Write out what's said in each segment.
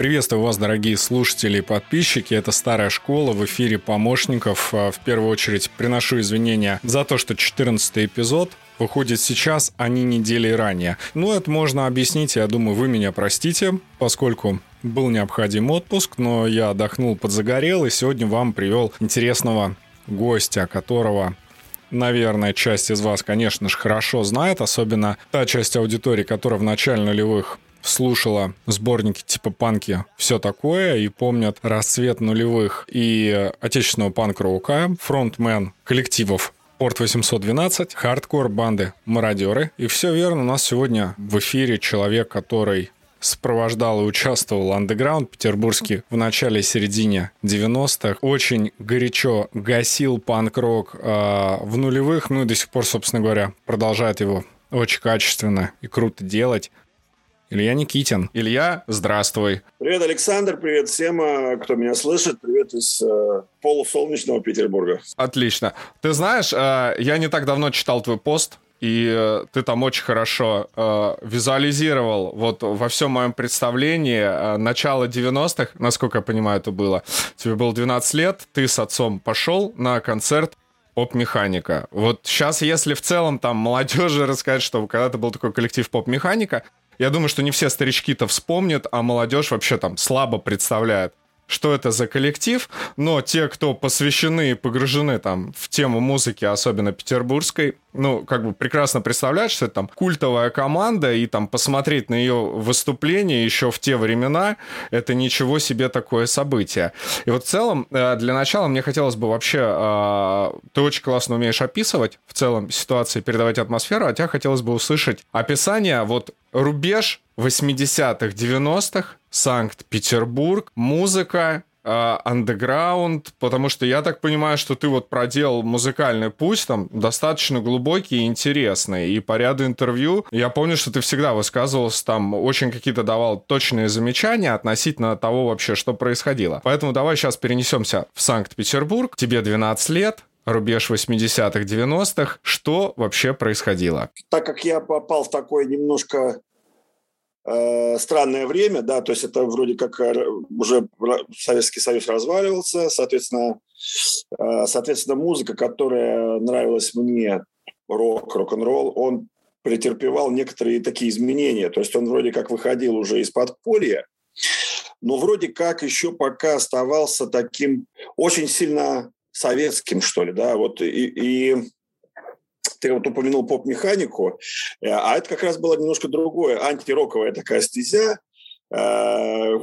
Приветствую вас, дорогие слушатели и подписчики. Это «Старая школа» в эфире помощников. А, в первую очередь приношу извинения за то, что 14 эпизод выходит сейчас, а не недели ранее. Ну, это можно объяснить, я думаю, вы меня простите, поскольку был необходим отпуск, но я отдохнул, подзагорел, и сегодня вам привел интересного гостя, которого наверное, часть из вас, конечно же, хорошо знает, особенно та часть аудитории, которая в начале нулевых слушала сборники типа панки «Все такое» и помнят расцвет нулевых и отечественного панк-рока, фронтмен коллективов Порт 812, хардкор банды Мародеры. И все верно, у нас сегодня в эфире человек, который сопровождал и участвовал андеграунд петербургский в начале и середине 90-х. Очень горячо гасил панк-рок э, в нулевых, ну и до сих пор, собственно говоря, продолжает его очень качественно и круто делать. Илья Никитин. Илья, здравствуй. Привет, Александр, привет всем, э, кто меня слышит. Привет из э, полусолнечного Петербурга. Отлично. Ты знаешь, э, я не так давно читал твой пост, и э, ты там очень хорошо э, визуализировал вот во всем моем представлении э, начало 90-х, насколько я понимаю, это было. Тебе было 12 лет, ты с отцом пошел на концерт поп-механика. Вот сейчас, если в целом там молодежи рассказать, что когда-то был такой коллектив поп-механика, я думаю, что не все старички-то вспомнят, а молодежь вообще там слабо представляет что это за коллектив, но те, кто посвящены и погружены там в тему музыки, особенно петербургской, ну, как бы прекрасно представляют, что это там культовая команда, и там посмотреть на ее выступление еще в те времена, это ничего себе такое событие. И вот в целом, э, для начала мне хотелось бы вообще, э, ты очень классно умеешь описывать в целом ситуации, передавать атмосферу, а тебя хотелось бы услышать описание, вот рубеж 80-х, 90-х, Санкт-Петербург, музыка, андеграунд, потому что я так понимаю, что ты вот проделал музыкальный путь там достаточно глубокий и интересный. И по ряду интервью я помню, что ты всегда высказывался там, очень какие-то давал точные замечания относительно того вообще, что происходило. Поэтому давай сейчас перенесемся в Санкт-Петербург. Тебе 12 лет, рубеж 80-х, 90-х. Что вообще происходило? Так как я попал в такой немножко Э, странное время, да, то есть это вроде как э, уже Советский Союз разваливался, соответственно, э, соответственно, музыка, которая нравилась мне, рок, рок-н-ролл, он претерпевал некоторые такие изменения, то есть он вроде как выходил уже из подполья, но вроде как еще пока оставался таким очень сильно советским, что ли, да, вот и, и ты вот упомянул поп-механику, э, а это как раз было немножко другое, антироковая такая стезя, э,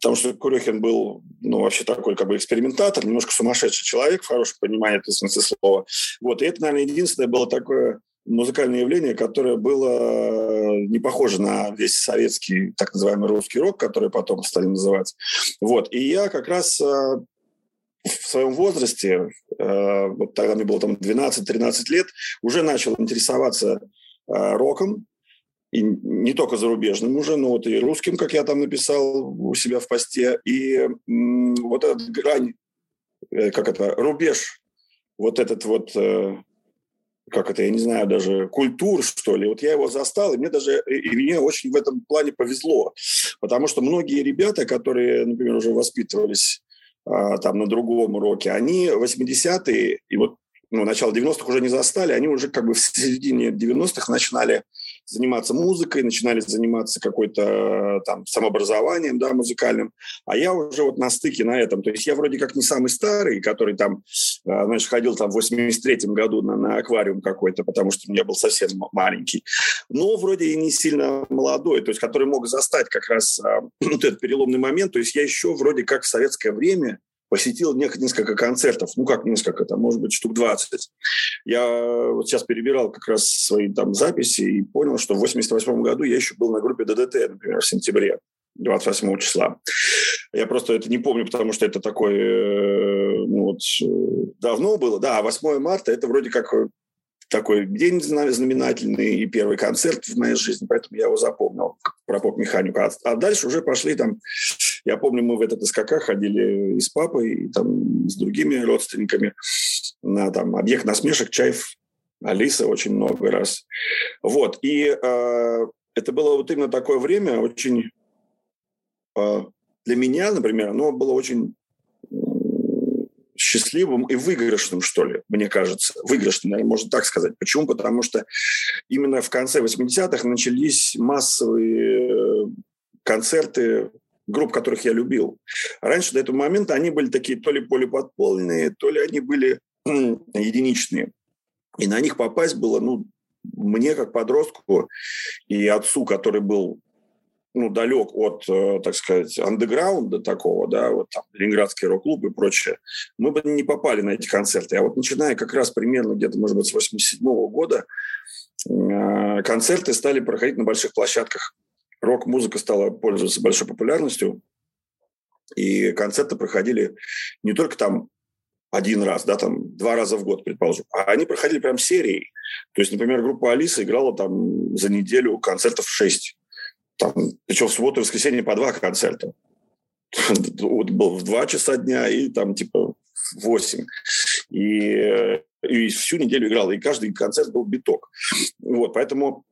потому что Курехин был, ну, вообще такой как бы экспериментатор, немножко сумасшедший человек, в хорошем понимании этого смысле слова. Вот, и это, наверное, единственное было такое музыкальное явление, которое было не похоже на весь советский, так называемый русский рок, который потом стали называть. Вот, и я как раз э, в своем возрасте, э, вот тогда мне было там 12-13 лет, уже начал интересоваться э, роком, и не только зарубежным уже, но вот и русским, как я там написал у себя в посте. И вот этот грань, э, как это, рубеж, вот этот вот, как это, я не знаю, даже культур, что ли, вот я его застал, и мне даже, и мне очень в этом плане повезло, потому что многие ребята, которые, например, уже воспитывались там на другом уроке, они 80-е и вот ну, начало 90-х уже не застали, они уже как бы в середине 90-х начинали заниматься музыкой, начинали заниматься какой-то там самообразованием, да, музыкальным, а я уже вот на стыке на этом, то есть я вроде как не самый старый, который там, а, знаешь, ходил там в 83-м году на, на аквариум какой-то, потому что я был совсем маленький, но вроде и не сильно молодой, то есть который мог застать как раз а, вот этот переломный момент, то есть я еще вроде как в советское время посетил несколько концертов, ну как несколько, там, может быть, штук 20. Я вот сейчас перебирал как раз свои там записи и понял, что в 88 году я еще был на группе ДДТ, например, в сентябре. 28 числа. Я просто это не помню, потому что это такой, э, ну, вот э, давно было. Да, 8 марта – это вроде как такой день знаменательный и первый концерт в моей жизни, поэтому я его запомнил про поп-механику. А, а дальше уже пошли там, я помню, мы в этот СКК ходили и с папой, и там с другими родственниками на там объект насмешек, Чаев, Алиса очень много раз. Вот, и э, это было вот именно такое время очень э, для меня, например, оно было очень счастливым и выигрышным, что ли, мне кажется. Выигрышным, наверное, можно так сказать. Почему? Потому что именно в конце 80-х начались массовые э, концерты групп, которых я любил. Раньше до этого момента они были такие то ли полиподпольные, то ли они были единичные. И на них попасть было, ну, мне как подростку и отцу, который был ну, далек от, э, так сказать, андеграунда такого, да, вот там Ленинградский рок-клуб и прочее, мы бы не попали на эти концерты. А вот начиная как раз примерно где-то, может быть, с 87 -го года э, концерты стали проходить на больших площадках. Рок-музыка стала пользоваться большой популярностью, и концерты проходили не только там один раз, да, там два раза в год, предположим, а они проходили прям серией. То есть, например, группа Алиса играла там за неделю концертов шесть там, причем в субботу и воскресенье по два концерта. Вот был в два часа дня и там типа в восемь. И, и всю неделю играл, и каждый концерт был биток. Вот, поэтому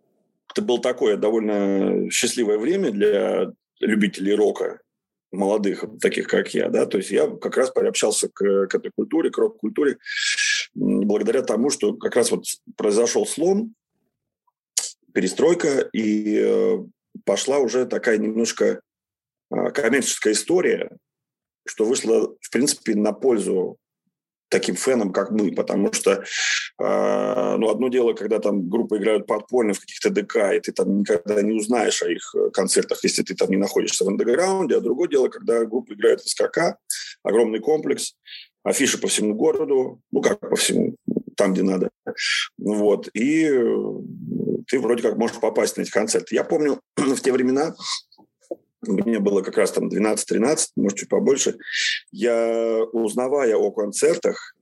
это было такое довольно счастливое время для любителей рока, молодых, таких как я, да, то есть я как раз приобщался к, к этой культуре, к рок-культуре, благодаря тому, что как раз вот произошел слом, перестройка, и э, пошла уже такая немножко а, коммерческая история, что вышло, в принципе, на пользу таким фенам, как мы, потому что, э, ну, одно дело, когда там группы играют подпольно в каких-то ДК, и ты там никогда не узнаешь о их э, концертах, если ты там не находишься в андеграунде, а другое дело, когда группа играет в СКК, огромный комплекс, афиши по всему городу, ну, как по всему, там, где надо, вот, и ты вроде как можешь попасть на эти концерты. Я помню, в те времена, мне было как раз там 12-13, может, чуть побольше, я, узнавая о концертах,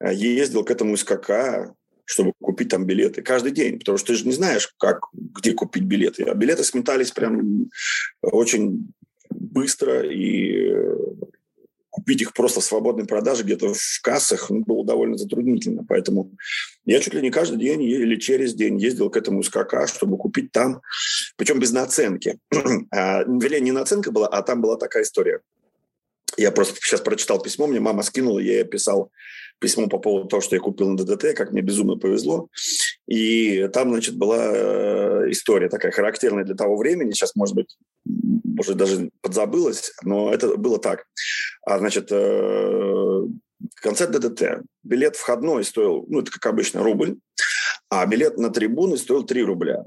э, ездил к этому СКК, чтобы купить там билеты каждый день, потому что ты же не знаешь, как, где купить билеты. А билеты сметались прям очень быстро, и э, купить их просто в свободной продаже где-то в кассах ну, было довольно затруднительно. Поэтому я чуть ли не каждый день или через день ездил к этому СКК, чтобы купить там, причем без наценки. а, вернее, не наценка была, а там была такая история. Я просто сейчас прочитал письмо, мне мама скинула, я ей писал письмо по поводу того, что я купил на ДДТ, как мне безумно повезло. И там, значит, была э, история такая характерная для того времени. Сейчас, может быть, может, даже подзабылось, но это было так. А, значит, э, концерт ДДТ. Билет входной стоил, ну, это как обычно, рубль, а билет на трибуны стоил 3 рубля.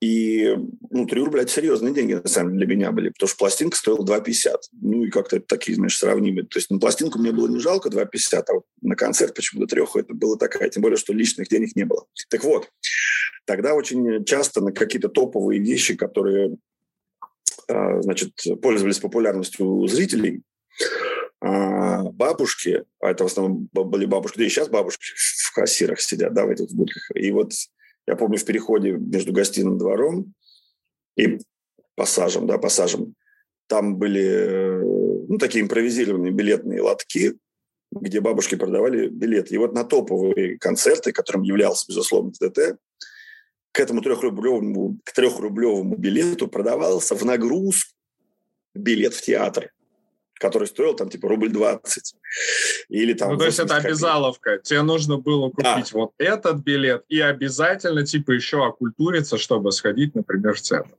И, ну, 3 рубля – это серьезные деньги, на самом деле, для меня были, потому что пластинка стоила 2,50. Ну, и как-то такие, знаешь, сравнимые. То есть на пластинку мне было не жалко 2,50, а вот на концерт почему-то треху это было такая, тем более, что личных денег не было. Так вот, тогда очень часто на какие-то топовые вещи, которые, а, значит, пользовались популярностью у зрителей, а, бабушки, а это в основном были бабушки, да и сейчас бабушки в кассирах сидят, да, в этих будках. И вот я помню, в переходе между гостиным двором и пассажем, да, пассажем, там были ну, такие импровизированные билетные лотки, где бабушки продавали билеты. И вот на топовые концерты, которым являлся, безусловно, ТТ, к этому трехрублевому, к трехрублевому билету продавался в нагрузку билет в театр который стоил там типа рубль 20. Или там... Ну, то есть это обязаловка. Тебе нужно было купить да. вот этот билет и обязательно типа еще окультуриться, чтобы сходить, например, в центр.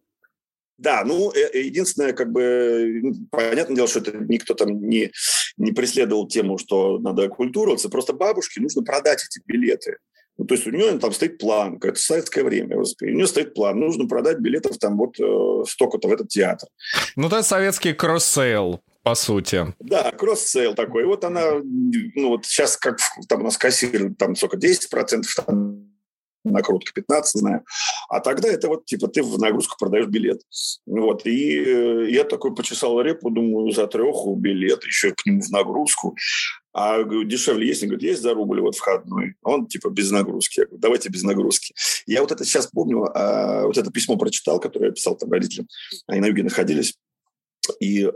Да, ну, э, единственное, как бы, понятное дело, что это никто там не, не преследовал тему, что надо окультуриваться, просто бабушке нужно продать эти билеты. Ну, то есть у нее там стоит план, это советское время, у нее стоит план, нужно продать билетов там вот э, столько-то в этот театр. Ну, это советский cross-sale по сути. Да, cross-sale такой. Вот она, ну вот сейчас как там у нас кассируют там сколько, 10%, там, накрутка 15, знаю. А тогда это вот, типа, ты в нагрузку продаешь билет. Вот. И э, я такой почесал репу, думаю, за треху билет, еще к нему в нагрузку. А говорю, дешевле есть? Он говорит, есть за рубль вот входной. Он типа без нагрузки. Я говорю, давайте без нагрузки. Я вот это сейчас помню, а, вот это письмо прочитал, которое я писал там родителям. Они на юге находились. И э,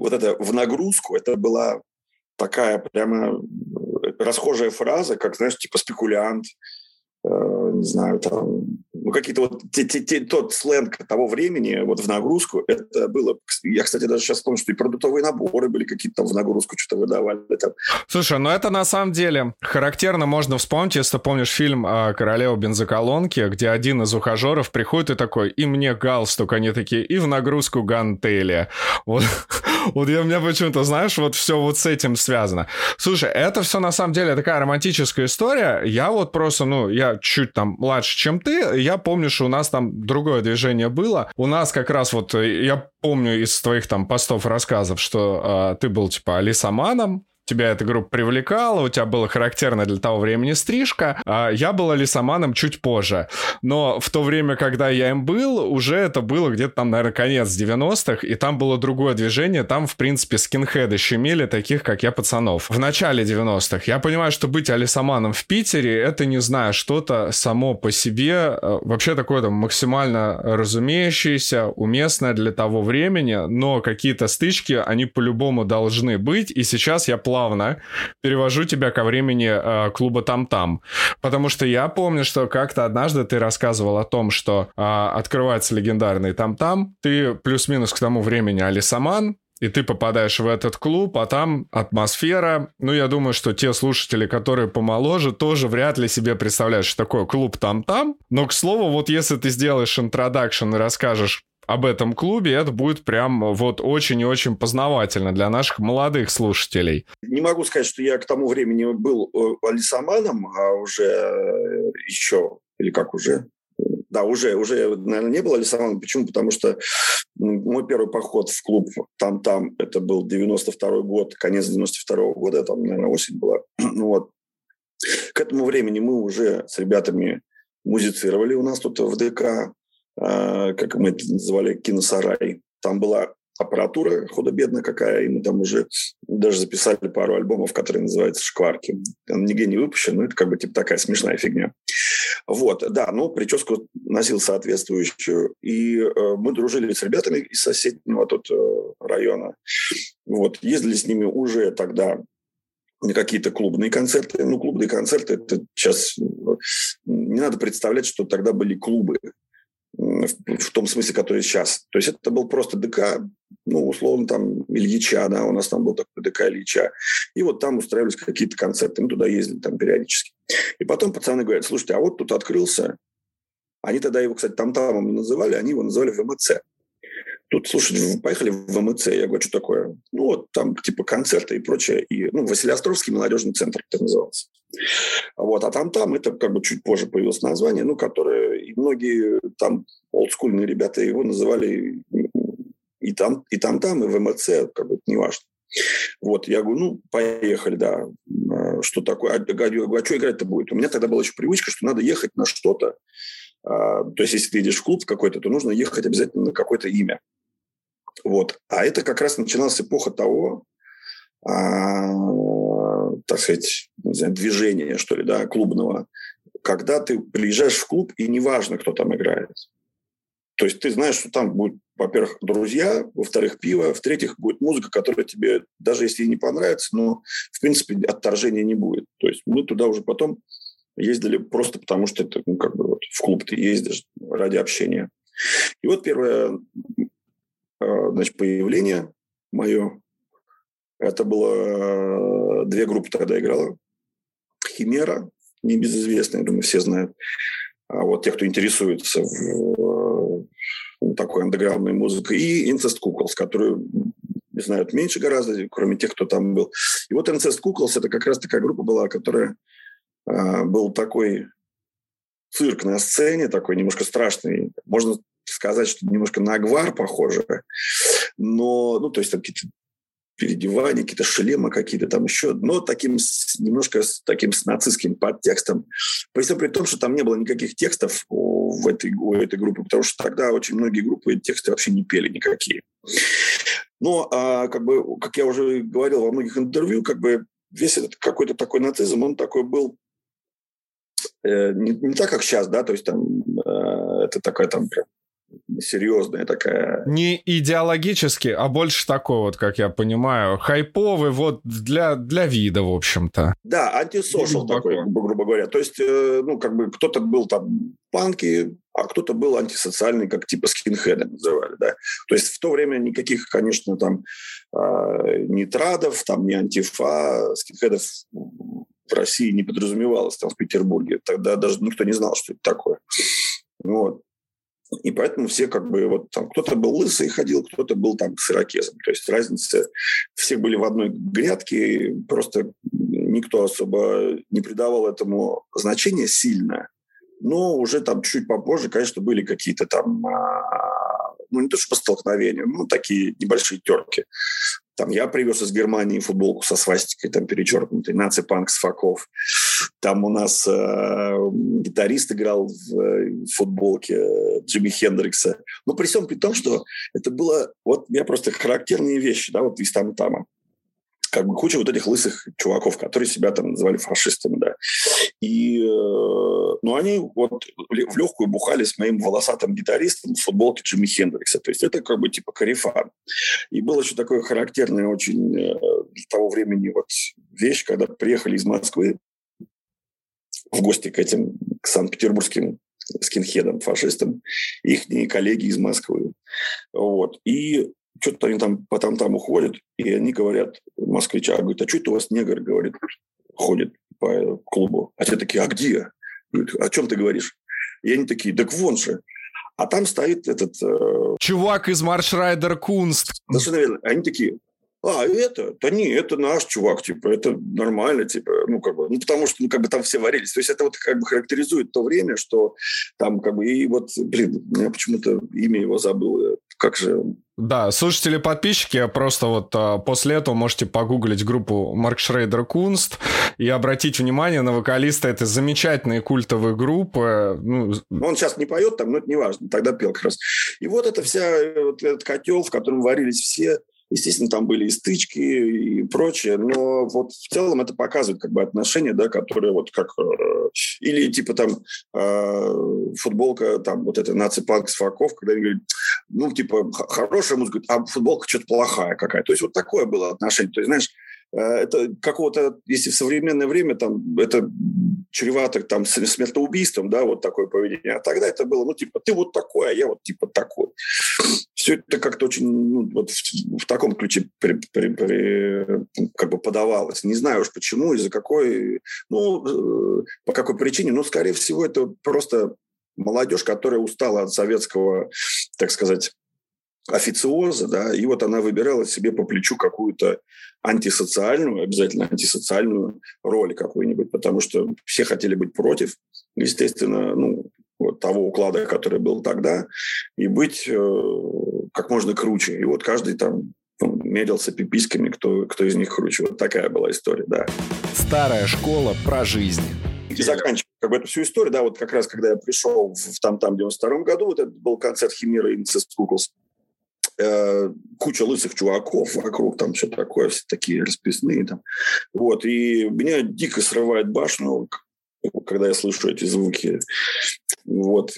вот это в нагрузку, это была такая прямо расхожая фраза, как, знаешь, типа спекулянт, э, не знаю, там, ну, какие-то вот те, те, те, тот сленг того времени вот в нагрузку, это было... Я, кстати, даже сейчас помню, что и продуктовые наборы были какие-то там в нагрузку, что-то выдавали. Там. Слушай, ну это на самом деле характерно можно вспомнить, если ты помнишь фильм о королеве бензоколонке, где один из ухажеров приходит и такой, и мне галстук, они такие, и в нагрузку гантели. Вот, вот я, у меня почему-то, знаешь, вот все вот с этим связано. Слушай, это все на самом деле такая романтическая история. Я вот просто, ну, я чуть там младше, чем ты, я помню, что у нас там другое движение было. У нас как раз вот, э, я помню из твоих там постов рассказов, что э, ты был типа лисоманом, тебя эта группа привлекала, у тебя было характерно для того времени стрижка. А я был лисоманом чуть позже. Но в то время, когда я им был, уже это было где-то там, наверное, конец 90-х, и там было другое движение. Там, в принципе, скинхеды щемели таких, как я, пацанов. В начале 90-х. Я понимаю, что быть алисоманом в Питере, это, не знаю, что-то само по себе, э, вообще такое там максимально разумеющееся, уместное для того времени, но какие-то стычки, они по-любому должны быть, и сейчас я плавно плавно перевожу тебя ко времени э, клуба Там-Там. Потому что я помню, что как-то однажды ты рассказывал о том, что э, открывается легендарный Там-Там, ты плюс-минус к тому времени Алисаман, и ты попадаешь в этот клуб, а там атмосфера. Ну, я думаю, что те слушатели, которые помоложе, тоже вряд ли себе представляют, что такое клуб там-там. Но, к слову, вот если ты сделаешь интродакшн и расскажешь об этом клубе, это будет прям вот очень и очень познавательно для наших молодых слушателей. Не могу сказать, что я к тому времени был э, алисаманом, а уже э, еще, или как уже, да, уже, уже, наверное, не было алисаманом. Почему? Потому что мой первый поход в клуб там-там, это был 92 год, конец 92 года, там, наверное, осень была. Ну вот. К этому времени мы уже с ребятами музицировали у нас тут в ДК. А, как мы это называли, киносарай. Там была аппаратура худо-бедно какая, и мы там уже даже записали пару альбомов, которые называются «Шкварки». Он нигде не выпущен, но это как бы типа такая смешная фигня. Вот, да, ну, прическу носил соответствующую, и э, мы дружили с ребятами из соседнего тут э, района. Вот, ездили с ними уже тогда на какие-то клубные концерты. Ну, клубные концерты, это сейчас э, не надо представлять, что тогда были клубы в том смысле, который сейчас. То есть это был просто ДК, ну, условно, там, Ильича, да, у нас там был такой ДК Ильича. И вот там устраивались какие-то концерты, мы туда ездили там периодически. И потом пацаны говорят, слушайте, а вот тут открылся, они тогда его, кстати, там-тамом называли, они его называли ВМЦ. Тут, слушай, поехали в МЦ. Я говорю, что такое? Ну, вот там типа концерты и прочее. И, ну, Василиостровский молодежный центр это назывался. Вот. А там-там, это как бы чуть позже появилось название, ну, которое многие там олдскульные ребята его называли и там, и там-там, и в МЦ, как бы это не важно. Вот, я говорю, ну, поехали, да. А, что такое? А, говорю, а что играть-то будет? У меня тогда была еще привычка, что надо ехать на что-то. А, то есть, если ты идешь в клуб какой-то, то нужно ехать обязательно на какое-то имя. Вот. А это как раз начиналась эпоха того, а, так сказать, не знаю, движения, что ли, да, клубного, когда ты приезжаешь в клуб, и неважно, кто там играет. То есть ты знаешь, что там будет, во-первых, друзья, во-вторых, пиво, в-третьих, будет музыка, которая тебе, даже если не понравится, но, в принципе, отторжения не будет. То есть мы туда уже потом ездили просто потому, что это, ну, как бы вот в клуб ты ездишь ради общения. И вот первое Э, значит, появление мое. Это было... Э, две группы тогда играла. Химера, небезызвестная, думаю, все знают. А вот те, кто интересуется в, в такой андеграундной музыкой. И Incest Куклс, которую знают меньше гораздо, кроме тех, кто там был. И вот Incest Куклс это как раз такая группа была, которая э, был такой цирк на сцене, такой немножко страшный. Можно сказать, что немножко на Агвар похоже, но, ну, то есть там какие-то переодевания, какие-то шлемы какие-то там еще, но таким немножко с таким с нацистским подтекстом. При всем при том, что там не было никаких текстов в этой, у этой группы, потому что тогда очень многие группы тексты вообще не пели никакие. Но, а, как бы, как я уже говорил во многих интервью, как бы весь этот какой-то такой нацизм, он такой был э, не, не так, как сейчас, да, то есть там э, это такая там прям серьезная такая. Не идеологически, а больше такой вот, как я понимаю, хайповый вот для, для вида, в общем-то. Да, антисошал такой, грубо говоря. То есть, э, ну, как бы кто-то был там панки, а кто-то был антисоциальный, как типа скинхеды называли, да. То есть в то время никаких, конечно, там э, нитрадов, там ни антифа, скинхедов в России не подразумевалось, там в Петербурге. Тогда даже никто не знал, что это такое. Вот. И поэтому все как бы вот там кто-то был лысый ходил, кто-то был там с ирокезом. То есть разница, все были в одной грядке, просто никто особо не придавал этому значения сильно. Но уже там чуть попозже, конечно, были какие-то там, а, ну не то что по столкновению, ну такие небольшие терки. Там я привез из Германии футболку со свастикой, там перечеркнутой, наци-панк с факов. Там у нас э, гитарист играл в, э, футболке э, Джимми Хендрикса. Но при всем при том, что это было, вот я просто характерные вещи, да, вот из там и там как бы куча вот этих лысых чуваков, которые себя там называли фашистами, да. И, э, ну, они вот в легкую бухали с моим волосатым гитаристом в футболке Джимми Хендрикса. То есть это как бы типа карифан. И было еще такое характерное очень э, того времени вот вещь, когда приехали из Москвы в гости к этим, к санкт-петербургским скинхедам, фашистам, их коллеги из Москвы. Вот. И что-то они там по там уходят, и они говорят, москвича, говорят, а что это у вас негр, говорит, ходит по клубу. А те такие, а где? Говорит, о чем ты говоришь? И они такие, так вон же. А там стоит этот... Э... Чувак из Маршрайдер Кунст. Совершенно верно. Они такие, а, это? Да не, это наш чувак, типа, это нормально, типа, ну, как бы, ну, потому что, ну, как бы там все варились. То есть это вот как бы характеризует то время, что там, как бы, и вот, блин, я почему-то имя его забыл, как же... Да, слушатели, подписчики, просто вот а, после этого можете погуглить группу Марк Шрейдер Кунст и обратить внимание на вокалиста этой замечательной культовой группы. Ну... Он сейчас не поет там, но это не важно, тогда пел как раз. И вот это вся, вот этот котел, в котором варились все Естественно, там были и стычки и прочее, но вот в целом это показывает как бы отношения, да, которые вот как... Э, или типа там э, футболка, там вот это наципанк с факов, когда они говорят, ну, типа, хорошая музыка, а футболка что-то плохая какая. То есть вот такое было отношение. То есть, знаешь, Э, это какого-то, если в современное время там это чревато там смертоубийством, да, вот такое поведение. А тогда это было, ну, типа, ты вот такой, а я вот типа такой. Все это как-то очень, ну, вот в, в таком ключе при, при, при, как бы подавалось. Не знаю уж почему, из-за какой, ну, э, по какой причине, но, скорее всего, это просто молодежь, которая устала от советского, так сказать, официоза, да, и вот она выбирала себе по плечу какую-то антисоциальную, обязательно антисоциальную роль какую-нибудь, потому что все хотели быть против, естественно, ну, того уклада, который был тогда, и быть э, как можно круче. И вот каждый там ну, мерился пиписьками, кто, кто из них круче. Вот такая была история, да. Старая школа про жизнь. И заканчивая как бы эту всю историю, да, вот как раз, когда я пришел в там-там 92 году, вот это был концерт Химера и Incest Куклс, Э, куча лысых чуваков вокруг, там все такое, все такие расписные. Там. Вот, и меня дико срывает башню, когда я слышу эти звуки. Вот,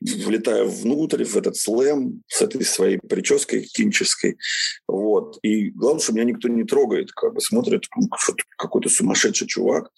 влетаю внутрь, в этот слэм с этой своей прической кинческой. Вот. И главное, что меня никто не трогает, как бы смотрит, какой-то сумасшедший чувак.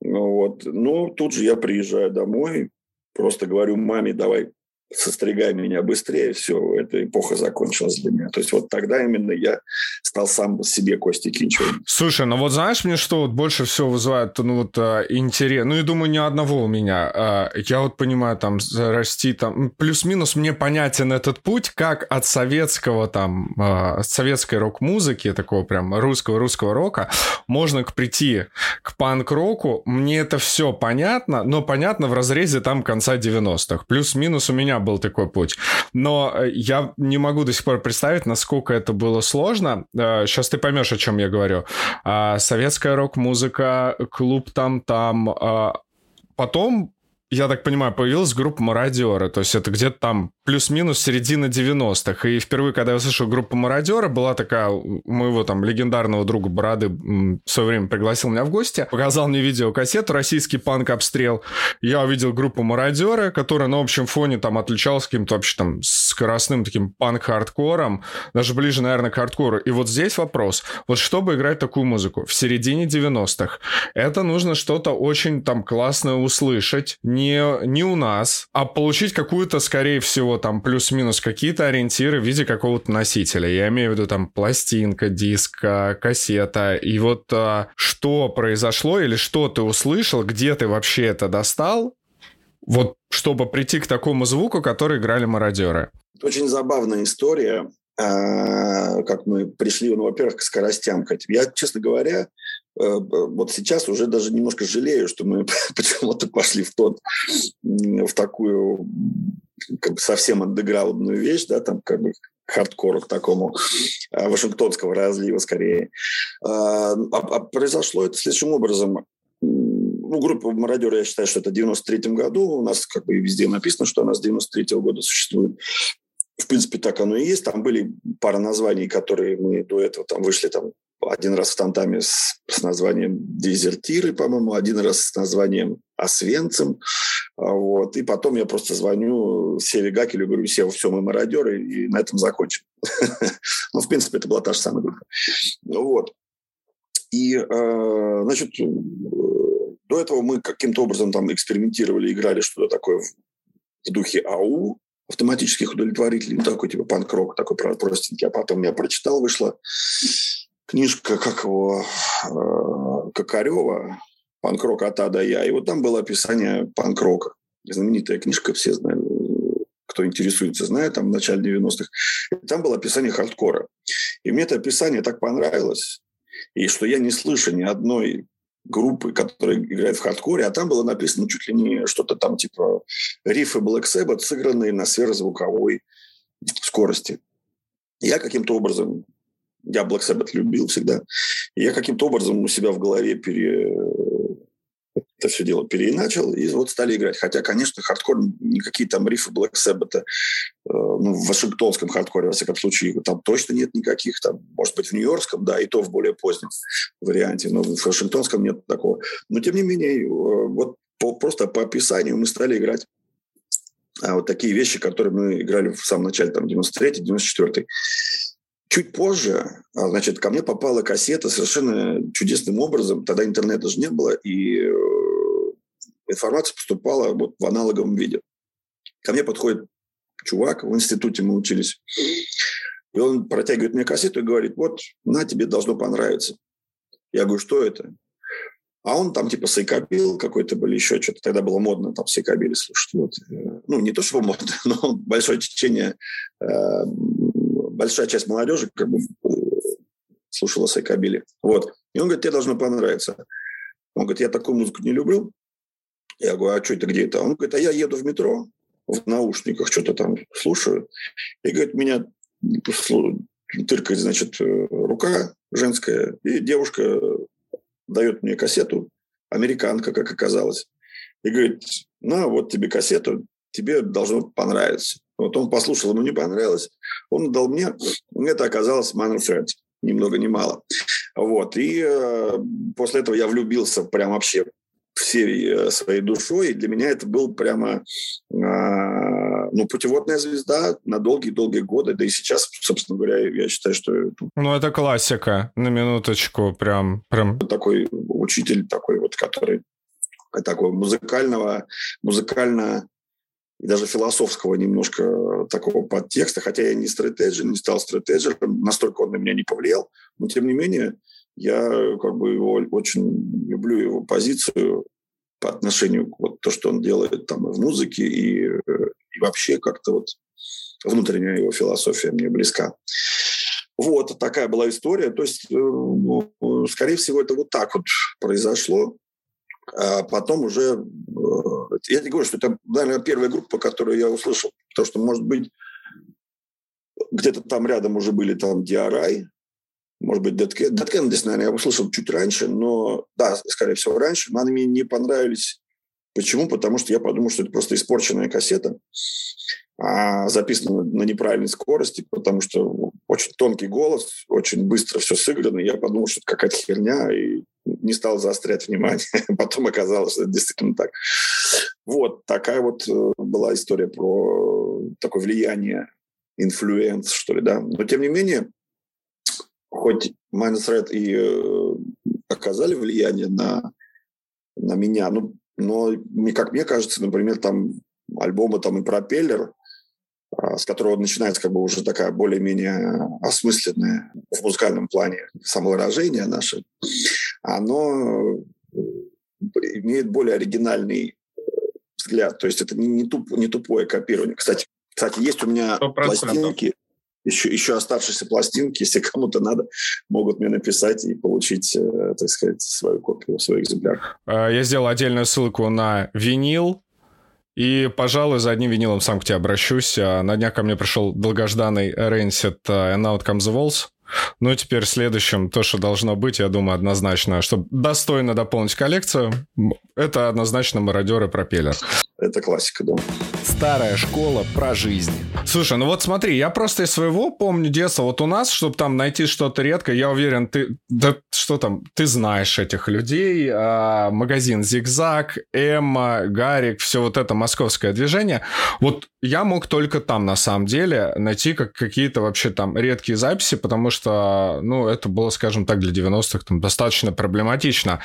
Вот. Но тут же я приезжаю домой, просто говорю маме, давай состригай меня быстрее, все, эта эпоха закончилась для меня. То есть вот тогда именно я стал сам себе Кости Кинчевым. Слушай, ну вот знаешь мне, что вот больше всего вызывает, ну вот а, интерес, ну и думаю, ни одного у меня. А, я вот понимаю, там, расти там, плюс-минус мне понятен этот путь, как от советского там, а, советской рок-музыки, такого прям русского-русского рока, можно к прийти к панк-року, мне это все понятно, но понятно в разрезе там конца 90-х. Плюс-минус у меня был такой путь. Но э, я не могу до сих пор представить, насколько это было сложно. Сейчас э, ты поймешь, о чем я говорю. А, советская рок-музыка, клуб там-там. А, потом я так понимаю, появилась группа «Мародеры», то есть это где-то там плюс-минус середина 90-х. И впервые, когда я услышал группу «Мародеры», была такая у моего там легендарного друга Бороды в свое время пригласил меня в гости, показал мне видеокассету «Российский панк-обстрел». Я увидел группу «Мародеры», которая на общем фоне там отличалась каким-то вообще там скоростным таким панк-хардкором, даже ближе, наверное, к хардкору. И вот здесь вопрос. Вот чтобы играть такую музыку в середине 90-х, это нужно что-то очень там классное услышать, не, не у нас, а получить какую-то, скорее всего, там плюс-минус какие-то ориентиры в виде какого-то носителя. Я имею в виду там пластинка, диск, кассета. И вот а, что произошло или что ты услышал, где ты вообще это достал, вот чтобы прийти к такому звуку, который играли мародеры. Очень забавная история, а, как мы пришли, ну, во-первых, к скоростям. Я, честно говоря, вот сейчас уже даже немножко жалею, что мы почему-то пошли в тот, в такую как бы совсем андеграундную вещь, да, там как бы хардкору к такому а, вашингтонского разлива скорее. А, а, а произошло это следующим образом. Ну, группа «Мародеры», я считаю, что это в 93 году. У нас как бы везде написано, что она с 93 -го года существует. В принципе, так оно и есть. Там были пара названий, которые мы до этого там вышли там один раз в Тантаме с, с названием «Дезертиры», по-моему, один раз с названием «Освенцим». А, вот. И потом я просто звоню Севе Гакелю, говорю, Сева, все, мы мародеры, и на этом закончим. Ну, в принципе, это была та же самая группа. Вот. И, э, значит, э, до этого мы каким-то образом там экспериментировали, играли что-то такое в духе АУ, автоматических удовлетворителей, ну, такой типа панк-рок, такой простенький. А потом я прочитал, вышла книжка, как его, э, Кокарева, «Панк-рок от А до Я». И вот там было описание панк-рока. Знаменитая книжка, все знают, кто интересуется, знает, там в начале 90-х. И там было описание хардкора. И мне это описание так понравилось, и что я не слышу ни одной группы, которая играет в хардкоре, а там было написано чуть ли не что-то там типа рифы Black Sabbath, сыгранные на сверхзвуковой скорости. Я каким-то образом я Black Sabbath любил всегда. И я каким-то образом у себя в голове пере... это все дело переиначил, и вот стали играть. Хотя, конечно, хардкор, никакие там рифы Black Sabbath, э, ну, в вашингтонском хардкоре, во всяком случае, там точно нет никаких. Там, может быть, в нью-йоркском, да, и то в более позднем варианте, но в вашингтонском нет такого. Но, тем не менее, э, вот по, просто по описанию мы стали играть а вот такие вещи, которые мы играли в самом начале, там, 93-94 Чуть позже, а, значит, ко мне попала кассета совершенно чудесным образом. Тогда интернета же не было, и э, информация поступала вот в аналоговом виде. Ко мне подходит чувак, в институте мы учились, и он протягивает мне кассету и говорит, вот, на, тебе должно понравиться. Я говорю, что это? А он там типа сайкабил какой-то был, еще что-то. Тогда было модно там сайкабили слушать. Вот. Э, ну, не то чтобы модно, но большое течение э, большая часть молодежи как бы э, слушала Сайкабили. Вот. И он говорит, тебе должно понравиться. Он говорит, я такую музыку не люблю. Я говорю, а что это, где это? Он говорит, а я еду в метро, в наушниках что-то там слушаю. И говорит, меня тыркает, значит, э, рука женская, и девушка дает мне кассету, американка, как оказалось, и говорит, на, вот тебе кассету, тебе должно понравиться. Вот он послушал, ему не понравилось, он дал мне, это оказалось Minor Threat, ни много ни мало. Вот, и э, после этого я влюбился прям вообще всей э, своей душой, и для меня это был прямо э, ну, путеводная звезда на долгие-долгие годы, да и сейчас, собственно говоря, я считаю, что... Ну, это классика, на минуточку, прям... прям... Такой учитель такой вот, который такого музыкального, музыкально и даже философского немножко такого подтекста, хотя я не стратеджер, не стал стратеджером, настолько он на меня не повлиял, но тем не менее я как бы его очень люблю его позицию по отношению к вот то, что он делает там в музыке и, и вообще как-то вот внутренняя его философия мне близка. Вот такая была история. То есть, э, ну, скорее всего, это вот так вот произошло. А потом уже... Э, я не говорю, что это, наверное, первая группа, которую я услышал. Потому что, может быть, где-то там рядом уже были там DRI, может быть, Dead, Kennedys, наверное, я услышал чуть раньше, но, да, скорее всего, раньше, но они мне не понравились Почему? Потому что я подумал, что это просто испорченная кассета, а записана на неправильной скорости, потому что очень тонкий голос, очень быстро все сыграно. Я подумал, что это какая-то херня, и не стал заострять внимание. Потом оказалось, что это действительно так. Вот такая вот э, была история про такое влияние, influence, что ли, да. Но тем не менее, хоть Minor Threat и э, оказали влияние на, на меня, ну, но, как мне кажется, например, там альбомы там и «Пропеллер», а, с которого начинается как бы уже такая более-менее осмысленная в музыкальном плане самовыражение наше, оно э, имеет более оригинальный э, взгляд. То есть это не, не, туп, не тупое копирование. Кстати, кстати, есть у меня 100%. пластинки, еще, еще оставшиеся пластинки, если кому-то надо, могут мне написать и получить, э, так сказать, свою копию, свой экземпляр. Я сделал отдельную ссылку на винил, и, пожалуй, за одним винилом сам к тебе обращусь. На днях ко мне пришел долгожданный Rancid And Out Comes the Walls. Ну и теперь следующим, то, что должно быть, я думаю, однозначно, чтобы достойно дополнить коллекцию, это однозначно мародеры пропеллер. Это классика, да. Старая школа про жизнь. Слушай, ну вот смотри, я просто из своего помню детства. Вот у нас, чтобы там найти что-то редкое, я уверен, ты, да что там, ты знаешь этих людей. А, магазин Зигзаг, Эмма, Гарик, все вот это московское движение. Вот я мог только там, на самом деле, найти как, какие-то вообще там редкие записи, потому что, ну, это было, скажем так, для 90-х там достаточно проблематично.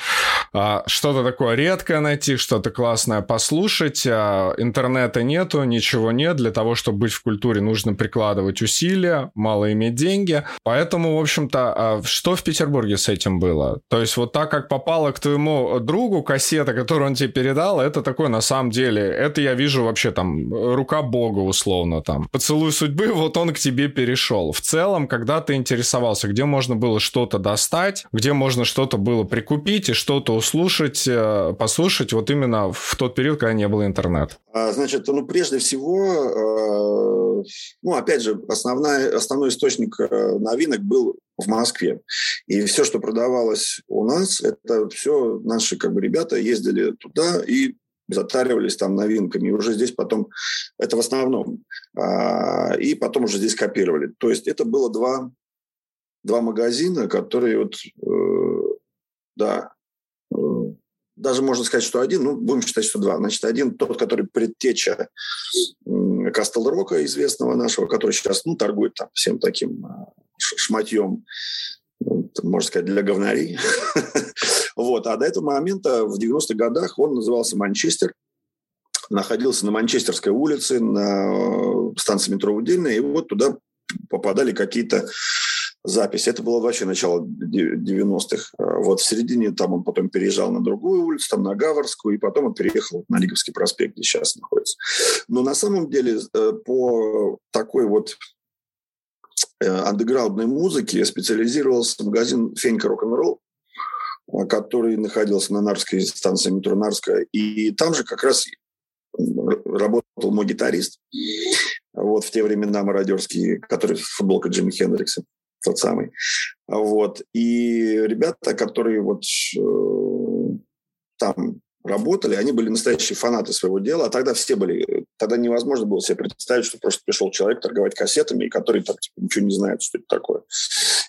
А, что-то такое редкое найти, что-то классное послушать, а, интернета нету, ничего нет. Для того, чтобы быть в культуре, нужно прикладывать усилия, мало иметь деньги. Поэтому, в общем-то, а, что в Петербурге с этим было? То есть вот так, как попала к твоему другу кассета, которую он тебе передал, это такое на самом деле, это я вижу вообще там рука бога условно там. Поцелуй судьбы, вот он к тебе перешел. В целом, когда ты интересовался, где можно было что-то достать, где можно что-то было прикупить и что-то услышать, э, послушать, вот именно в тот период, когда не было интернета? А, значит, ну, прежде всего, э, ну, опять же, основной, основной источник э, новинок был в Москве. И все, что продавалось у нас, это все наши как бы ребята ездили туда и затаривались там новинками. И уже здесь потом, это в основном, а, и потом уже здесь копировали. То есть это было два, два магазина, которые вот, э, да, даже можно сказать, что один, ну, будем считать, что два. Значит, один тот, который предтеча Кастел Рока, известного нашего, который сейчас, ну, торгует там всем таким а, шматьем, ну, можно сказать, для говнарей. вот. А до этого момента, в 90-х годах, он назывался «Манчестер», находился на Манчестерской улице, на станции метро Удельная, и вот туда попадали какие-то запись. Это было вообще начало 90-х. А вот в середине там он потом переезжал на другую улицу, там на Гаварскую, и потом он переехал на Лиговский проспект, где сейчас находится. Но на самом деле э, по такой вот э, андеграундной музыке специализировался магазин «Фенька рок-н-ролл», э, который находился на Нарской станции метро Нарская. И там же как раз работал мой гитарист, вот в те времена мародерские, который футболка Джимми Хендрикса тот самый. Вот. И ребята, которые вот э, там работали, они были настоящие фанаты своего дела, а тогда все были, тогда невозможно было себе представить, что просто пришел человек торговать кассетами, и который там типа, ничего не знает, что это такое.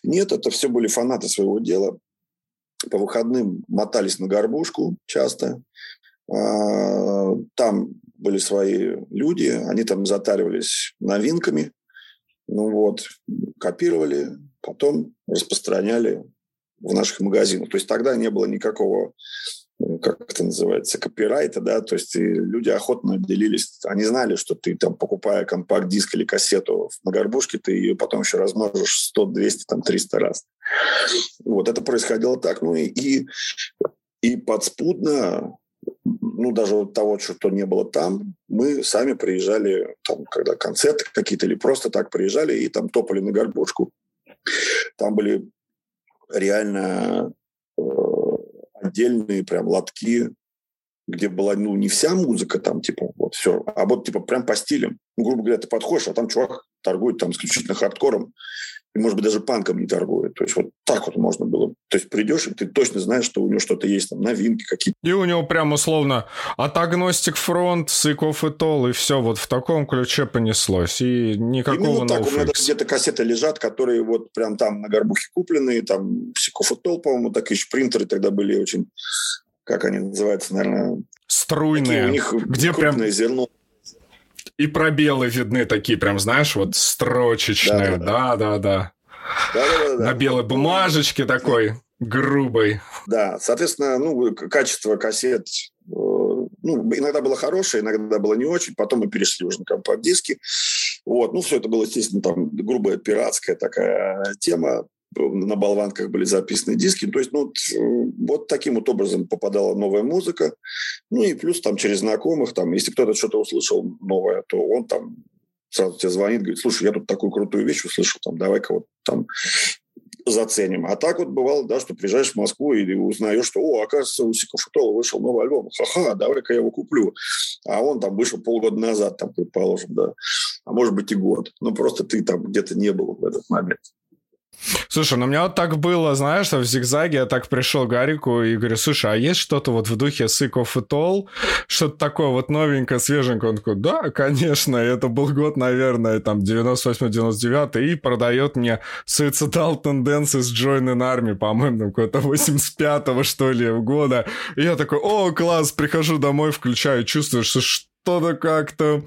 Нет, это все были фанаты своего дела. По выходным мотались на горбушку часто. А, там были свои люди, они там затаривались новинками, ну вот, копировали, потом распространяли в наших магазинах. То есть тогда не было никакого, как это называется, копирайта, да, то есть люди охотно делились, они знали, что ты там, покупая компакт-диск или кассету на горбушке, ты ее потом еще размножишь 100, 200, там, 300 раз. Вот это происходило так. Ну и, и, и подспудно ну, даже вот того, что не было там, мы сами приезжали, там, когда концерты какие-то, или просто так приезжали и там топали на горбушку. Там были реально э, отдельные прям лотки где была, ну, не вся музыка там, типа, вот все, а вот, типа, прям по стилям. Ну, грубо говоря, ты подходишь, а там чувак торгует там исключительно хардкором, и, может быть, даже панком не торгует. То есть вот так вот можно было. То есть придешь, и ты точно знаешь, что у него что-то есть, там, новинки какие-то. И у него прям условно от агностик фронт, сыков и тол, и все вот в таком ключе понеслось. И никакого Именно так. У меня даже где-то кассеты лежат, которые вот прям там на горбухе купленные, там сыков и тол, по-моему, так еще принтеры тогда были очень, как они называются, наверное... Струйные. у них где прям... зерно и пробелы видны такие, прям, знаешь, вот строчечные. Да-да-да. На белой бумажечке такой грубой. Да, соответственно, ну, качество кассет э, ну, иногда было хорошее, иногда было не очень. Потом мы перешли уже на компакт-диски. Вот. Ну, все это было, естественно, там грубая пиратская такая тема на болванках были записаны диски. То есть, ну, вот таким вот образом попадала новая музыка. Ну, и плюс там через знакомых, там, если кто-то что-то услышал новое, то он там сразу тебе звонит, говорит, слушай, я тут такую крутую вещь услышал, там, давай-ка вот там заценим. А так вот бывало, да, что приезжаешь в Москву и узнаешь, что, о, оказывается, у Сикофутола вышел новый альбом. Ха-ха, давай-ка я его куплю. А он там вышел полгода назад, там, предположим, да. А может быть и год. Ну, просто ты там где-то не был в этот момент. Слушай, ну у меня вот так было, знаешь, что в зигзаге я так пришел Гарику и говорю, слушай, а есть что-то вот в духе Sick of It All? Что-то такое вот новенькое, свеженькое? Он такой, да, конечно, это был год, наверное, там, 98-99, и продает мне Suicidal Tendencies Join in Army, по-моему, какой-то 85-го, что ли, года. И я такой, о, класс, прихожу домой, включаю, чувствую, что что-то как-то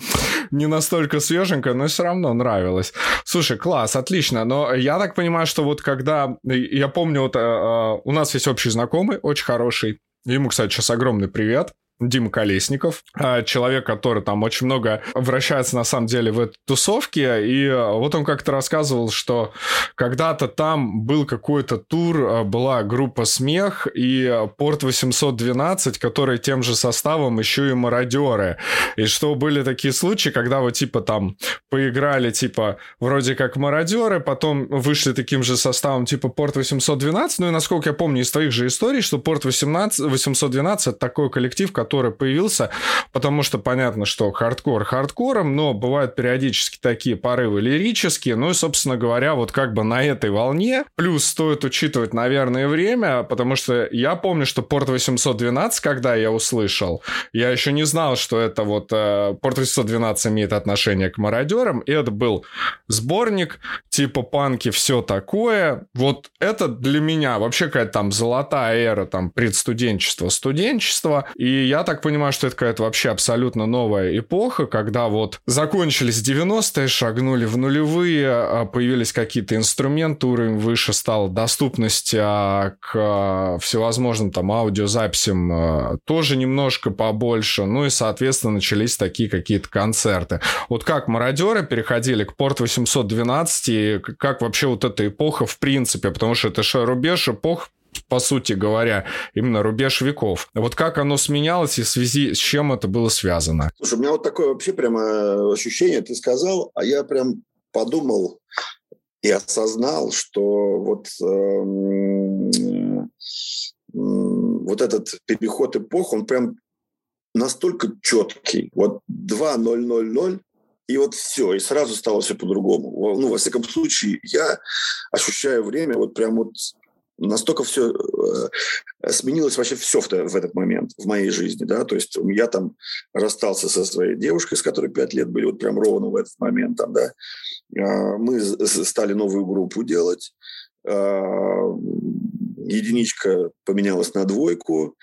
не настолько свеженькое, но все равно нравилось. Слушай, класс, отлично. Но я так понимаю, что вот когда... Я помню, вот э, э у нас есть общий знакомый, очень хороший. Ему, кстати, сейчас огромный привет. Дима Колесников, а, человек, который там очень много вращается на самом деле в этой тусовке, и а, вот он как-то рассказывал, что когда-то там был какой-то тур, а, была группа «Смех» и «Порт 812», которые тем же составом еще и «Мародеры», и что были такие случаи, когда вот типа там поиграли типа вроде как «Мародеры», потом вышли таким же составом типа «Порт 812», ну и насколько я помню из твоих же историй, что «Порт 18, 812» — это такой коллектив, который который появился, потому что понятно, что хардкор хардкором, но бывают периодически такие порывы лирические, ну и, собственно говоря, вот как бы на этой волне, плюс стоит учитывать, наверное, время, потому что я помню, что Порт 812, когда я услышал, я еще не знал, что это вот э, Порт 812 имеет отношение к мародерам, и это был сборник типа панки, все такое. Вот это для меня вообще какая-то там золотая эра, там предстуденчество, студенчество, и я так понимаю, что это какая-то вообще абсолютно новая эпоха, когда вот закончились 90-е, шагнули в нулевые, а, появились какие-то инструменты, уровень выше стал, доступность а, к а, всевозможным там аудиозаписям тоже немножко побольше, ну и, соответственно, начались такие какие-то концерты. Вот как мародеры переходили к порт 812 и как вообще вот эта эпоха в принципе, потому что это же рубеж эпох по сути говоря, именно рубеж веков. Вот как оно сменялось и в связи с чем это было связано? Слушай, у меня вот такое вообще прямо ощущение, ты сказал, а я прям подумал и осознал, что вот, э, вот этот переход эпох, он прям настолько четкий. Вот 2.0.0.0 и вот все, и сразу стало все по-другому. Ну, во всяком случае, я ощущаю время вот прям вот настолько все э, сменилось вообще все в, в этот момент в моей жизни, да, то есть я там расстался со своей девушкой, с которой пять лет были, вот прям ровно в этот момент там, да, а, мы стали новую группу делать, а, единичка поменялась на двойку,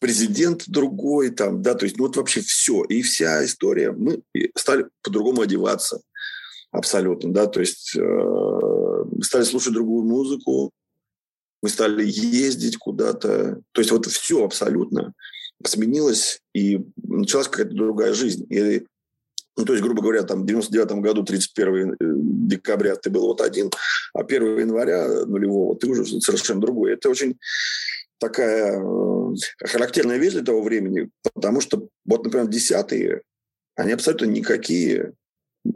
президент другой там, да, то есть ну вот вообще все, и вся история, мы стали по-другому одеваться абсолютно, да, то есть э, стали слушать другую музыку, мы стали ездить куда-то. То есть вот все абсолютно сменилось, и началась какая-то другая жизнь. И, ну, то есть, грубо говоря, там в 99 году, 31 э, декабря ты был вот один, а 1 января нулевого ты уже совершенно другой. Это очень такая э, характерная вещь для того времени, потому что вот, например, десятые, они абсолютно никакие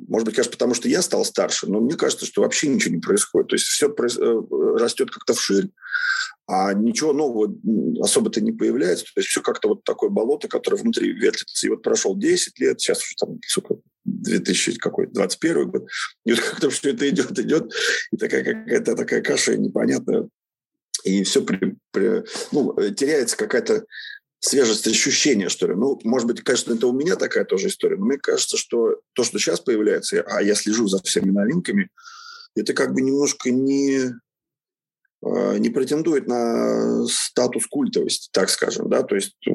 может быть, конечно, потому что я стал старше, но мне кажется, что вообще ничего не происходит. То есть все э, растет как-то вширь, а ничего нового особо-то не появляется. То есть все как-то вот такое болото, которое внутри ветрится. И вот прошел 10 лет, сейчас уже там, сука, 2021 год, и вот как-то все это идет, идет, и такая какая-то такая каша непонятная. И все при, при, ну, теряется какая-то свежесть ощущения, что ли. Ну, может быть, конечно, это у меня такая тоже история, но мне кажется, что то, что сейчас появляется, а я слежу за всеми новинками, это как бы немножко не не претендует на статус культовости, так скажем, да, то есть э,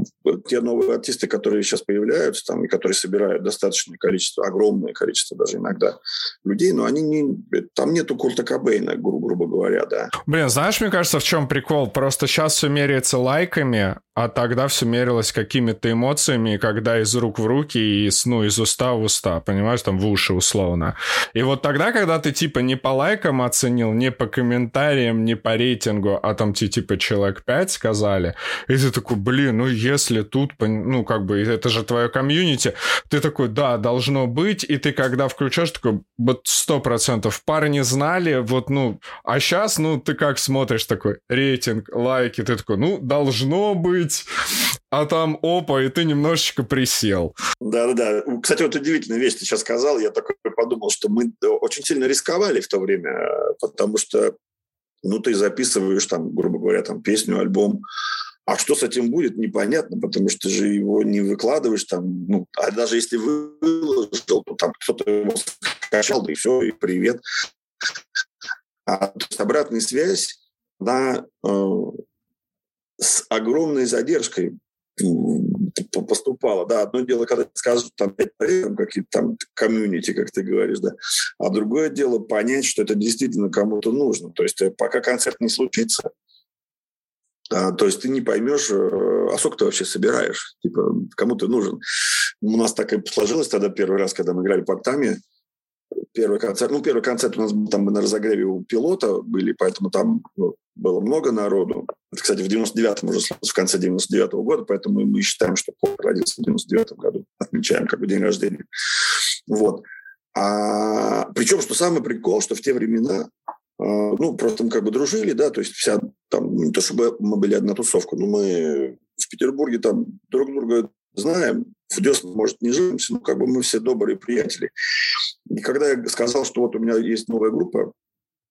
те новые артисты, которые сейчас появляются там и которые собирают достаточное количество, огромное количество даже иногда людей, но они не, там нету Курта Кобейна, гру, грубо говоря, да. Блин, знаешь, мне кажется, в чем прикол? Просто сейчас все меряется лайками, а тогда все мерилось какими-то эмоциями, когда из рук в руки и ну, из уста в уста, понимаешь, там в уши условно. И вот тогда, когда ты типа не по лайкам оценил, не по комментариям, не по рейтингу, а там тебе типа человек 5 сказали, и ты такой, блин, ну если тут, ну как бы это же твое комьюнити, ты такой, да, должно быть, и ты когда включаешь, такой, вот сто процентов парни знали, вот, ну, а сейчас, ну, ты как смотришь такой, рейтинг, лайки, ты такой, ну, должно быть, а там опа, и ты немножечко присел. Да-да-да. Кстати, вот удивительная вещь ты сейчас сказал. Я такой подумал, что мы очень сильно рисковали в то время, потому что ну, ты записываешь там, грубо говоря, там песню, альбом, а что с этим будет, непонятно, потому что ты же его не выкладываешь там, ну, а даже если выложил, то там кто-то его скачал, да и все, и привет. А обратная связь, она э, с огромной задержкой поступало. Да, одно дело, когда скажут там какие-то там комьюнити, как ты говоришь, да, а другое дело понять, что это действительно кому-то нужно. То есть э, пока концерт не случится, а, то есть ты не поймешь, э, а сколько ты вообще собираешь, типа, кому ты нужен. У нас так и сложилось тогда первый раз, когда мы играли под Тами, первый концерт. Ну, первый концерт у нас там на разогреве у пилота были, поэтому там ну, было много народу. Это, кстати, в 99-м уже в конце 99-го года, поэтому мы считаем, что Пол родился в 99-м году. Отмечаем как бы день рождения. Вот. А, причем, что самый прикол, что в те времена а, ну, просто мы как бы дружили, да, то есть вся там, не то чтобы мы были одна тусовка, но мы в Петербурге там друг друга знаем, в Деснах, может, не живемся, но как бы мы все добрые приятели. И когда я сказал, что вот у меня есть новая группа,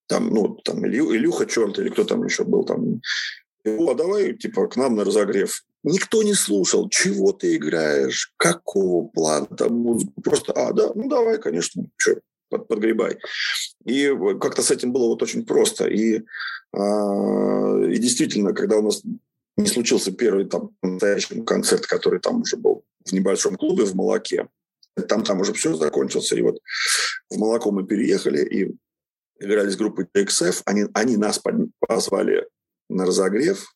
там, ну, там Илю, Илюха черт или кто там еще был там, о, давай, типа, к нам на разогрев. Никто не слушал, чего ты играешь, какого плана там музыку. Просто, а, да, ну давай, конечно, что, под, подгребай. И как-то с этим было вот очень просто. И, а, и действительно, когда у нас не случился первый там настоящий концерт, который там уже был в небольшом клубе в Молоке, там, там уже все закончилось. И вот в Молоко мы переехали и играли с группой TXF. Они, они нас позвали на разогрев.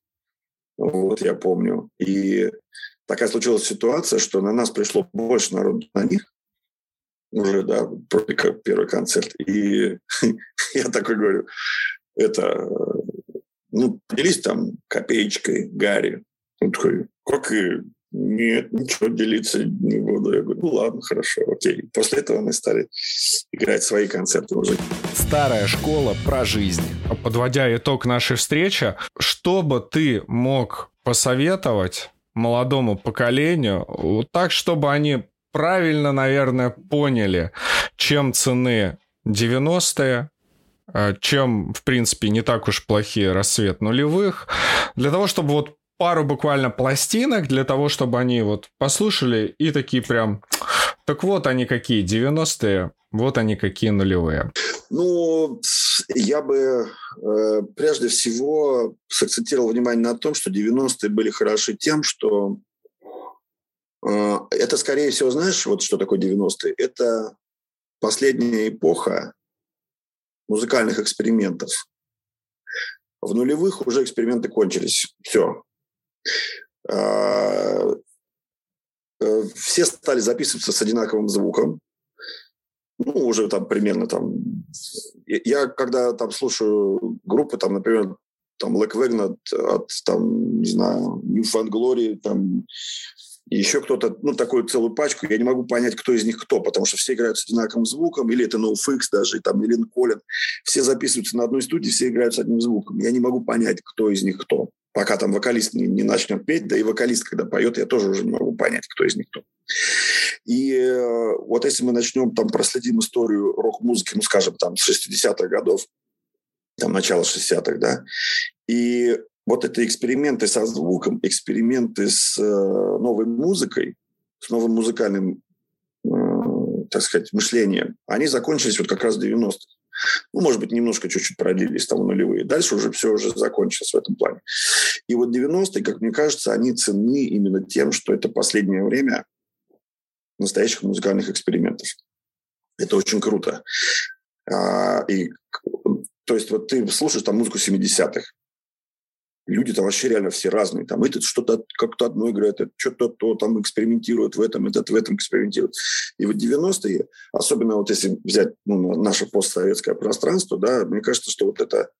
Вот я помню. И такая случилась ситуация, что на нас пришло больше народу на них. Уже, да, первый концерт. И я такой говорю, это, ну, поделись там копеечкой, Гарри. Он такой, как и нет, ничего делиться не буду. Я говорю, ну ладно, хорошо, окей. После этого мы стали играть свои концерты уже. Старая школа про жизнь. Подводя итог нашей встречи, что бы ты мог посоветовать молодому поколению, вот так, чтобы они правильно, наверное, поняли, чем цены 90-е, а чем, в принципе, не так уж плохие рассвет нулевых, для того, чтобы вот пару буквально пластинок для того, чтобы они вот послушали и такие прям... Так вот они какие, 90-е, вот они какие нулевые. Ну, я бы э, прежде всего сакцентировал внимание на том, что 90-е были хороши тем, что э, это, скорее всего, знаешь, вот что такое 90-е? Это последняя эпоха музыкальных экспериментов. В нулевых уже эксперименты кончились. Все. А, э, все стали записываться с одинаковым звуком. Ну, уже там примерно там... Я когда там слушаю группы, там, например, там Black Wagon от, от там, не знаю, New Fan Glory, там и еще кто-то, ну, такую целую пачку, я не могу понять, кто из них кто, потому что все играют с одинаковым звуком, или это NoFX даже, там, или Колин. Все записываются на одной студии, все играют с одним звуком. Я не могу понять, кто из них кто. Пока там вокалист не, не начнет петь, да и вокалист, когда поет, я тоже уже не могу понять, кто из них кто. И э, вот если мы начнем там проследим историю рок-музыки, ну, скажем, там, с 60-х годов, там, начало 60-х, да, и вот это эксперименты со звуком, эксперименты с э, новой музыкой, с новым музыкальным, э, так сказать, мышлением, они закончились вот как раз в 90-х. Ну, может быть, немножко чуть-чуть продлились там нулевые. Дальше уже все уже закончилось в этом плане. И вот 90-е, как мне кажется, они ценны именно тем, что это последнее время настоящих музыкальных экспериментов. Это очень круто. А, и, то есть вот ты слушаешь там музыку 70-х, люди там вообще реально все разные. Там этот что-то как-то одно играет, этот что-то то там экспериментирует в этом, этот в этом экспериментирует. И вот 90-е, особенно вот если взять ну, наше постсоветское пространство, да, мне кажется, что вот это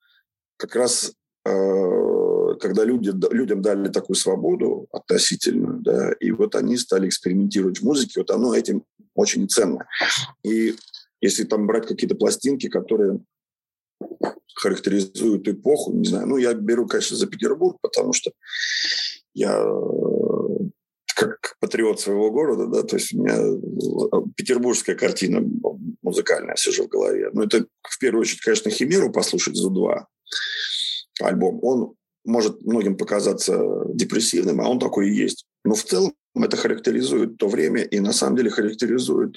как раз э, когда люди, людям дали такую свободу относительную, да, и вот они стали экспериментировать в музыке, вот оно этим очень ценно. И если там брать какие-то пластинки, которые характеризуют эпоху, не знаю. Ну, я беру, конечно, за Петербург, потому что я э, как патриот своего города, да, то есть у меня э, петербургская картина музыкальная сижу в голове. Ну, это в первую очередь, конечно, Химеру послушать Зу-2 альбом. Он может многим показаться депрессивным, а он такой и есть. Но в целом это характеризует то время и на самом деле характеризует,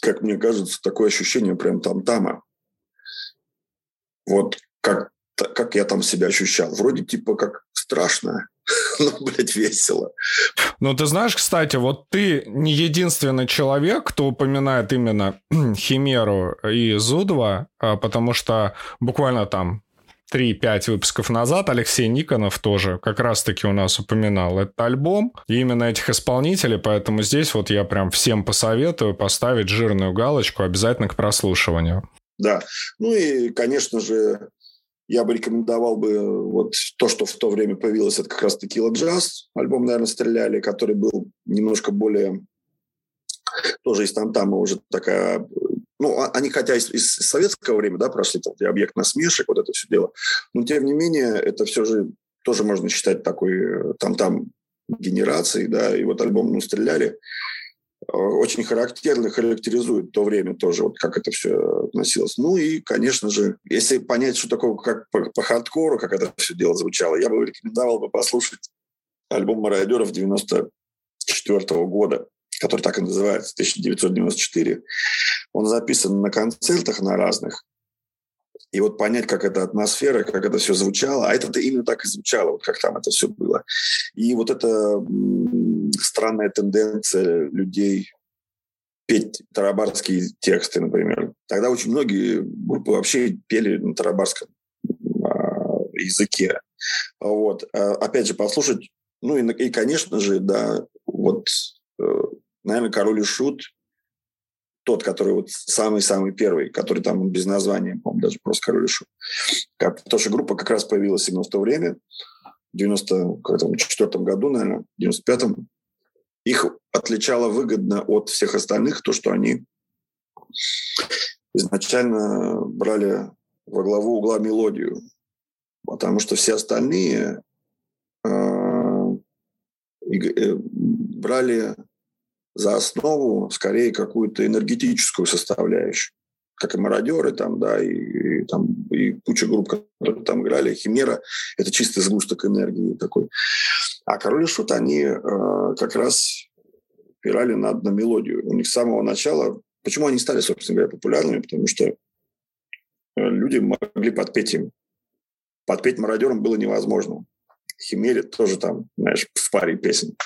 как мне кажется, такое ощущение прям там-тама. Вот как, как я там себя ощущал. Вроде типа как страшно, но, блядь, весело. Ну, ты знаешь, кстати, вот ты не единственный человек, кто упоминает именно Химеру и Зудва, а, потому что буквально там 3-5 выпусков назад Алексей Никонов тоже как раз-таки у нас упоминал этот альбом и именно этих исполнителей, поэтому здесь вот я прям всем посоветую поставить жирную галочку обязательно к прослушиванию. Да. Ну и, конечно же, я бы рекомендовал бы вот то, что в то время появилось, это как раз Текила Джаз. Альбом, наверное, стреляли, который был немножко более тоже из там там уже такая ну, а, они хотя из, из советского времени, да, прошли там, объект насмешек, вот это все дело, но тем не менее это все же тоже можно считать такой э, там-там генерацией, да, и вот альбом «Ну, стреляли», Э, очень характерно характеризует то время тоже, вот как это все относилось. Ну и, конечно же, если понять, что такое как по, по хардкору, как это все дело звучало, я бы рекомендовал бы послушать альбом «Мародеров» 94 -го года, который так и называется, 1994. Он записан на концертах на разных, и вот понять, как эта атмосфера, как это все звучало, а это именно так и звучало, вот как там это все было. И вот эта странная тенденция людей петь тарабарские тексты, например. Тогда очень многие группы вообще пели на тарабарском а, языке. Вот. А, опять же, послушать, ну и, и, конечно же, да, вот, э, наверное, «Король и Шут» тот, который вот самый-самый первый, который там без названия, по-моему, даже просто король шут. Как, потому что группа как раз появилась именно в то время, в 94 году, наверное, в 95-м. Их отличало выгодно от всех остальных то, что они изначально брали во главу угла мелодию, потому что все остальные э, э, брали за основу скорее какую-то энергетическую составляющую. Как и мародеры там, да, и, и там и куча групп, которые там играли. Химера – это чистый сгусток энергии такой. А Король и Шут, они э, как раз опирали на, на мелодию. У них с самого начала... Почему они стали, собственно говоря, популярными? Потому что э, люди могли подпеть им. Подпеть мародерам было невозможно. Химере тоже там, знаешь, в паре песен.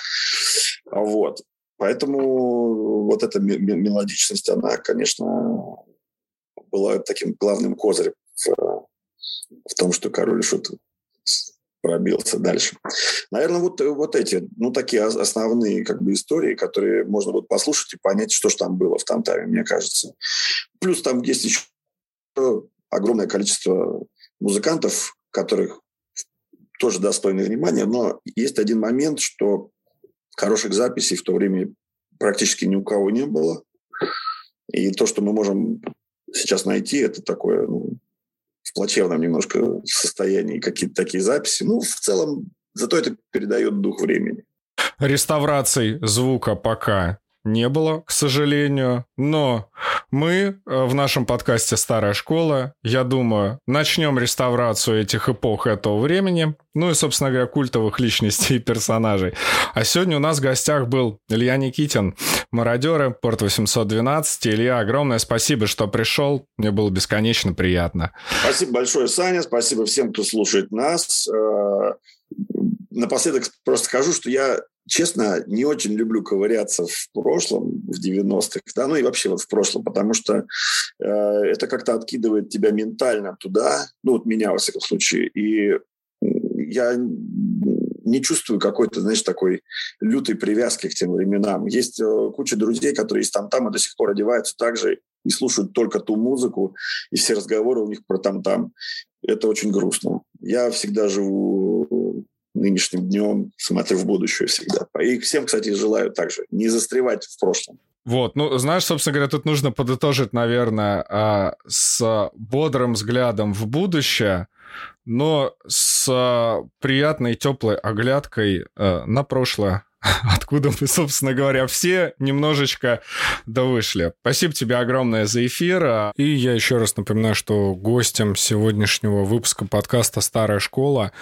Вот. Поэтому вот эта мелодичность, она, конечно, была таким главным козырем в, в том, что король шут пробился дальше. Наверное, вот, вот эти, ну, такие основные как бы истории, которые можно вот послушать и понять, что же там было в Тамтаме, мне кажется. Плюс там есть еще огромное количество музыкантов, которых тоже достойны внимания, но есть один момент, что хороших записей в то время практически ни у кого не было. И то, что мы можем сейчас найти, это такое ну, в плачевном немножко состоянии какие-то такие записи. Ну, в целом, зато это передает дух времени. Реставраций звука пока не было, к сожалению. Но мы э, в нашем подкасте «Старая школа», я думаю, начнем реставрацию этих эпох этого времени, ну и, собственно говоря, культовых личностей и персонажей. А сегодня у нас в гостях был Илья Никитин, мародеры, Порт 812. Илья, огромное спасибо, что пришел. Мне было бесконечно приятно. Спасибо большое, Саня. Спасибо всем, кто слушает нас. Э, напоследок просто скажу, что я честно, не очень люблю ковыряться в прошлом, в 90-х, да, ну и вообще вот в прошлом, потому что э, это как-то откидывает тебя ментально туда, ну вот меня, во всяком случае, и я не чувствую какой-то, знаешь, такой лютой привязки к тем временам. Есть э, куча друзей, которые из там-там и до сих пор одеваются так же и слушают только ту музыку, и все разговоры у них про там-там. Это очень грустно. Я всегда живу нынешним днем, смотрю в будущее всегда. И всем, кстати, желаю также не застревать в прошлом. Вот, ну, знаешь, собственно говоря, тут нужно подытожить, наверное, а, с бодрым взглядом в будущее, но с приятной теплой оглядкой э, на прошлое, откуда мы, собственно говоря, все немножечко довышли. Спасибо тебе огромное за эфир. И я еще раз напоминаю, что гостем сегодняшнего выпуска подкаста «Старая школа»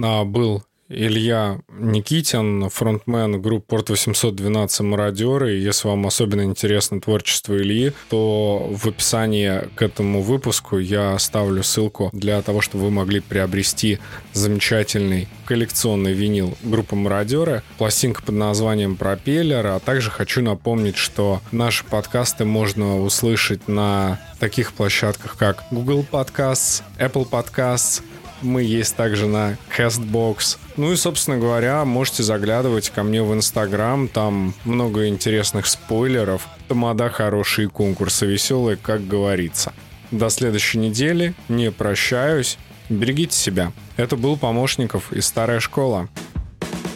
а, был Илья Никитин, фронтмен группы Порт 812 «Мародеры». Если вам особенно интересно творчество Ильи, то в описании к этому выпуску я оставлю ссылку для того, чтобы вы могли приобрести замечательный коллекционный винил группы «Мародеры», пластинка под названием «Пропеллер», а также хочу напомнить, что наши подкасты можно услышать на таких площадках, как Google Podcasts, Apple Podcasts, мы есть также на CastBox. Ну и, собственно говоря, можете заглядывать ко мне в Инстаграм. Там много интересных спойлеров. Тамада хорошие конкурсы веселые, как говорится. До следующей недели. Не прощаюсь. Берегите себя. Это был Помощников из Старая школа.